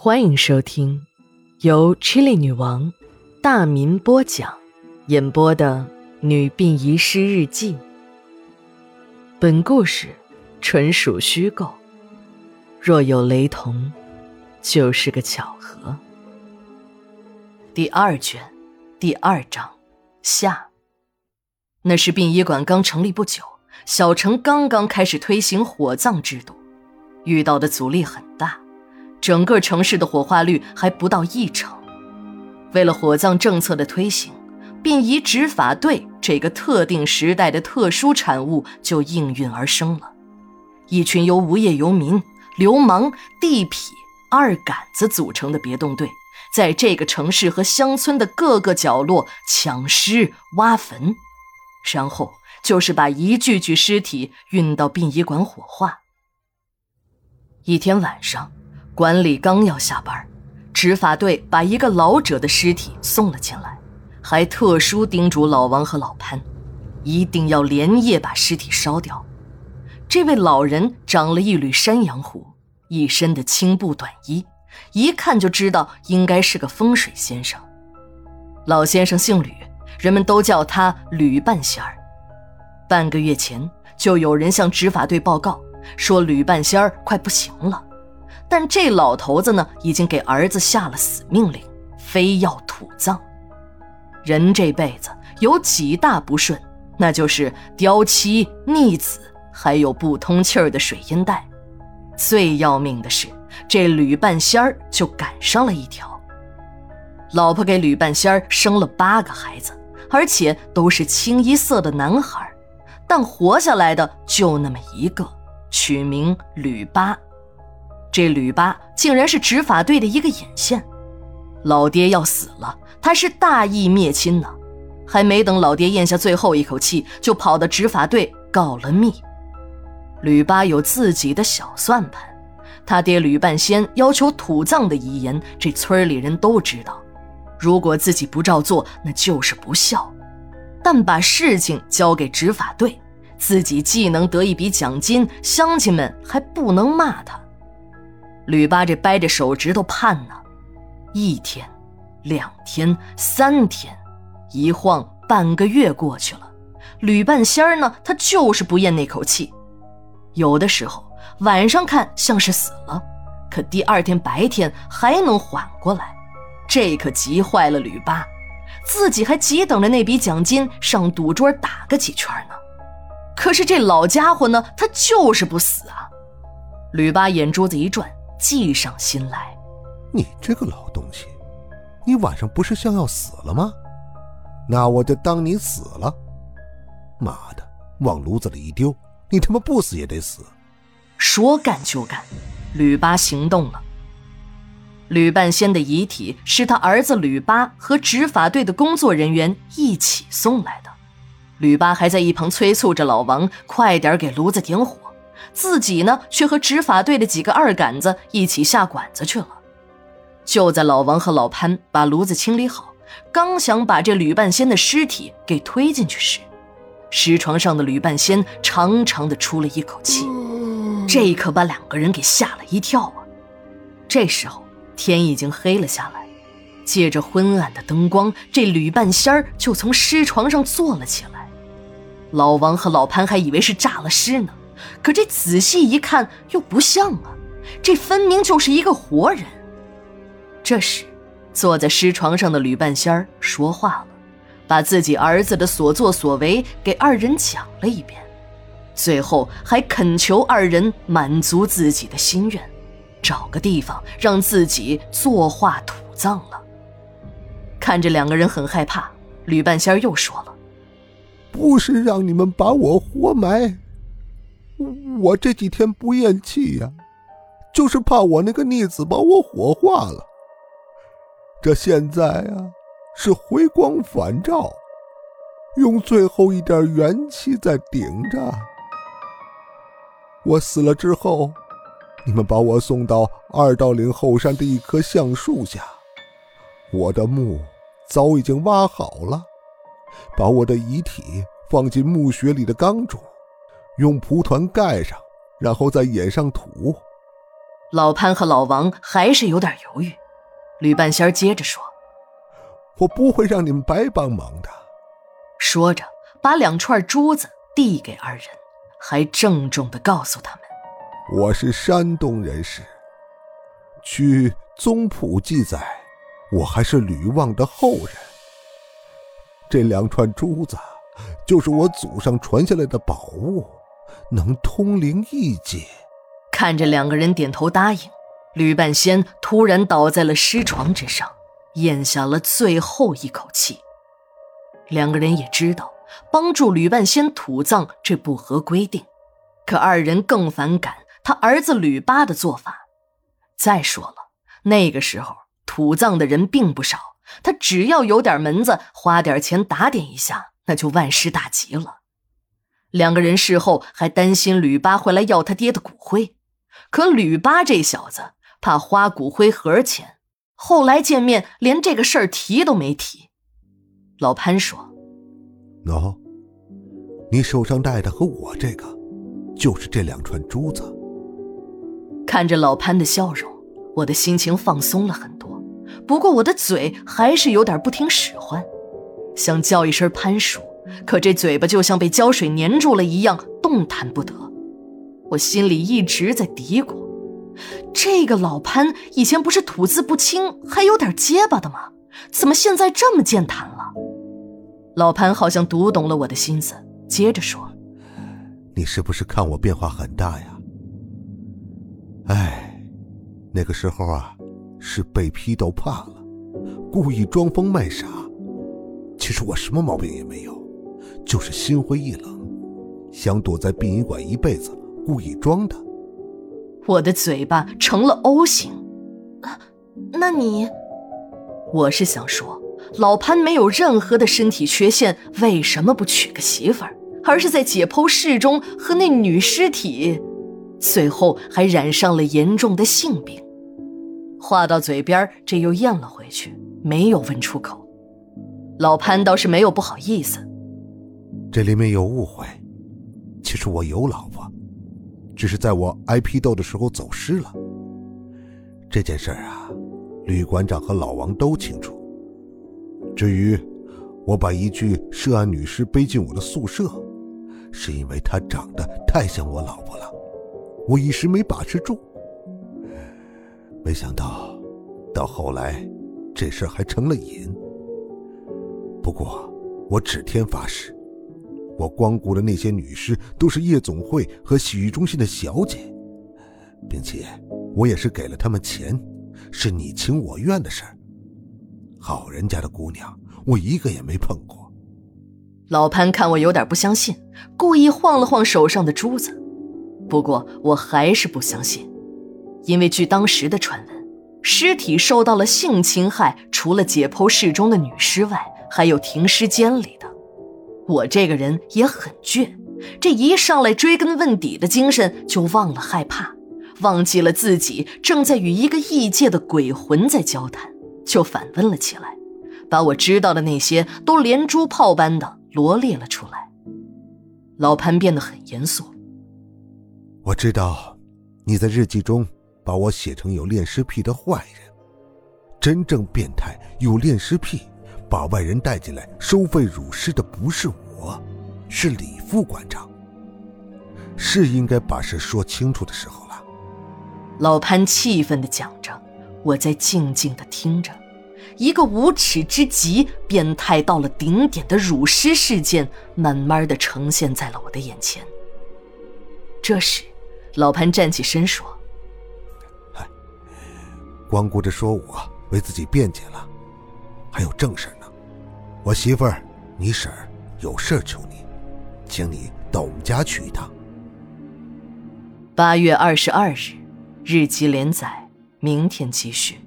欢迎收听由 Chili 女王大民播讲、演播的《女病遗失日记》。本故事纯属虚构，若有雷同，就是个巧合。第二卷，第二章下。那是殡仪馆刚成立不久，小城刚刚开始推行火葬制度，遇到的阻力很大。整个城市的火化率还不到一成。为了火葬政策的推行，殡仪执法队这个特定时代的特殊产物就应运而生了。一群由无业游民、流氓、地痞、二杆子组成的别动队，在这个城市和乡村的各个角落抢尸、挖坟，然后就是把一具具尸体运到殡仪馆火化。一天晚上。管理刚要下班，执法队把一个老者的尸体送了进来，还特殊叮嘱老王和老潘，一定要连夜把尸体烧掉。这位老人长了一缕山羊胡，一身的青布短衣，一看就知道应该是个风水先生。老先生姓吕，人们都叫他吕半仙儿。半个月前，就有人向执法队报告说吕半仙儿快不行了。但这老头子呢，已经给儿子下了死命令，非要土葬。人这辈子有几大不顺，那就是刁妻、逆子，还有不通气儿的水阴带。最要命的是，这吕半仙儿就赶上了一条。老婆给吕半仙儿生了八个孩子，而且都是清一色的男孩，但活下来的就那么一个，取名吕八。这吕八竟然是执法队的一个眼线，老爹要死了，他是大义灭亲呢，还没等老爹咽下最后一口气，就跑到执法队告了密。吕八有自己的小算盘，他爹吕半仙要求土葬的遗言，这村里人都知道，如果自己不照做，那就是不孝。但把事情交给执法队，自己既能得一笔奖金，乡亲们还不能骂他。吕八这掰着手指头盼呢，一天、两天、三天，一晃半个月过去了。吕半仙儿呢，他就是不咽那口气。有的时候晚上看像是死了，可第二天白天还能缓过来，这可急坏了吕八。自己还急等着那笔奖金上赌桌打个几圈呢。可是这老家伙呢，他就是不死啊。吕八眼珠子一转。计上心来，你这个老东西，你晚上不是像要死了吗？那我就当你死了。妈的，往炉子里一丢，你他妈不死也得死。说干就干，吕八行动了。吕半仙的遗体是他儿子吕八和执法队的工作人员一起送来的。吕八还在一旁催促着老王快点给炉子点火。自己呢，却和执法队的几个二杆子一起下馆子去了。就在老王和老潘把炉子清理好，刚想把这吕半仙的尸体给推进去时，尸床上的吕半仙长长的出了一口气，这可把两个人给吓了一跳啊！这时候天已经黑了下来，借着昏暗的灯光，这吕半仙儿就从尸床上坐了起来。老王和老潘还以为是诈了尸呢。可这仔细一看又不像啊，这分明就是一个活人。这时，坐在尸床上的吕半仙儿说话了，把自己儿子的所作所为给二人讲了一遍，最后还恳求二人满足自己的心愿，找个地方让自己作化土葬了。看着两个人很害怕，吕半仙儿又说了：“不是让你们把我活埋。”我这几天不咽气呀，就是怕我那个逆子把我火化了。这现在啊，是回光返照，用最后一点元气在顶着。我死了之后，你们把我送到二道岭后山的一棵橡树下，我的墓早已经挖好了，把我的遗体放进墓穴里的缸中。用蒲团盖上，然后再掩上土。老潘和老王还是有点犹豫。吕半仙接着说：“我不会让你们白帮忙的。”说着，把两串珠子递给二人，还郑重的告诉他们：“我是山东人士，据宗谱记载，我还是吕望的后人。这两串珠子，就是我祖上传下来的宝物，能通灵异界。”看着两个人点头答应，吕半仙突然倒在了尸床之上，咽下了最后一口气。两个人也知道帮助吕半仙土葬这不合规定，可二人更反感他儿子吕八的做法。再说了，那个时候土葬的人并不少，他只要有点门子，花点钱打点一下，那就万事大吉了。两个人事后还担心吕八会来要他爹的骨灰。可吕八这小子怕花骨灰盒钱，后来见面连这个事儿提都没提。老潘说：“喏，你手上戴的和我这个，就是这两串珠子。”看着老潘的笑容，我的心情放松了很多。不过我的嘴还是有点不听使唤，想叫一声潘叔，可这嘴巴就像被胶水粘住了一样，动弹不得。我心里一直在嘀咕：这个老潘以前不是吐字不清，还有点结巴的吗？怎么现在这么健谈了？老潘好像读懂了我的心思，接着说：“你是不是看我变化很大呀？哎，那个时候啊，是被批斗怕了，故意装疯卖傻。其实我什么毛病也没有，就是心灰意冷，想躲在殡仪馆一辈子。”故意装的，我的嘴巴成了 O 型。那你，我是想说，老潘没有任何的身体缺陷，为什么不娶个媳妇儿，而是在解剖室中和那女尸体，最后还染上了严重的性病？话到嘴边，这又咽了回去，没有问出口。老潘倒是没有不好意思，这里面有误会，其实我有老婆。只是在我挨批斗的时候走失了。这件事儿啊，吕馆长和老王都清楚。至于我把一具涉案女尸背进我的宿舍，是因为她长得太像我老婆了，我一时没把持住。没想到，到后来，这事儿还成了瘾。不过，我指天发誓。我光顾的那些女尸都是夜总会和洗浴中心的小姐，并且我也是给了他们钱，是你情我愿的事儿。好人家的姑娘，我一个也没碰过。老潘看我有点不相信，故意晃了晃手上的珠子。不过我还是不相信，因为据当时的传闻，尸体受到了性侵害，除了解剖室中的女尸外，还有停尸间里的。我这个人也很倔，这一上来追根问底的精神就忘了害怕，忘记了自己正在与一个异界的鬼魂在交谈，就反问了起来，把我知道的那些都连珠炮般的罗列了出来。老潘变得很严肃。我知道，你在日记中把我写成有恋尸癖的坏人，真正变态有恋尸癖。把外人带进来收费辱尸的不是我，是李副馆长。是应该把事说清楚的时候了。老潘气愤地讲着，我在静静地听着。一个无耻之极、变态到了顶点的辱尸事件，慢慢地呈现在了我的眼前。这时，老潘站起身说：“嗨，光顾着说我为自己辩解了，还有正事。”我媳妇儿，你婶儿有事求你，请你到我们家去一趟。八月二十二日，日期连载，明天继续。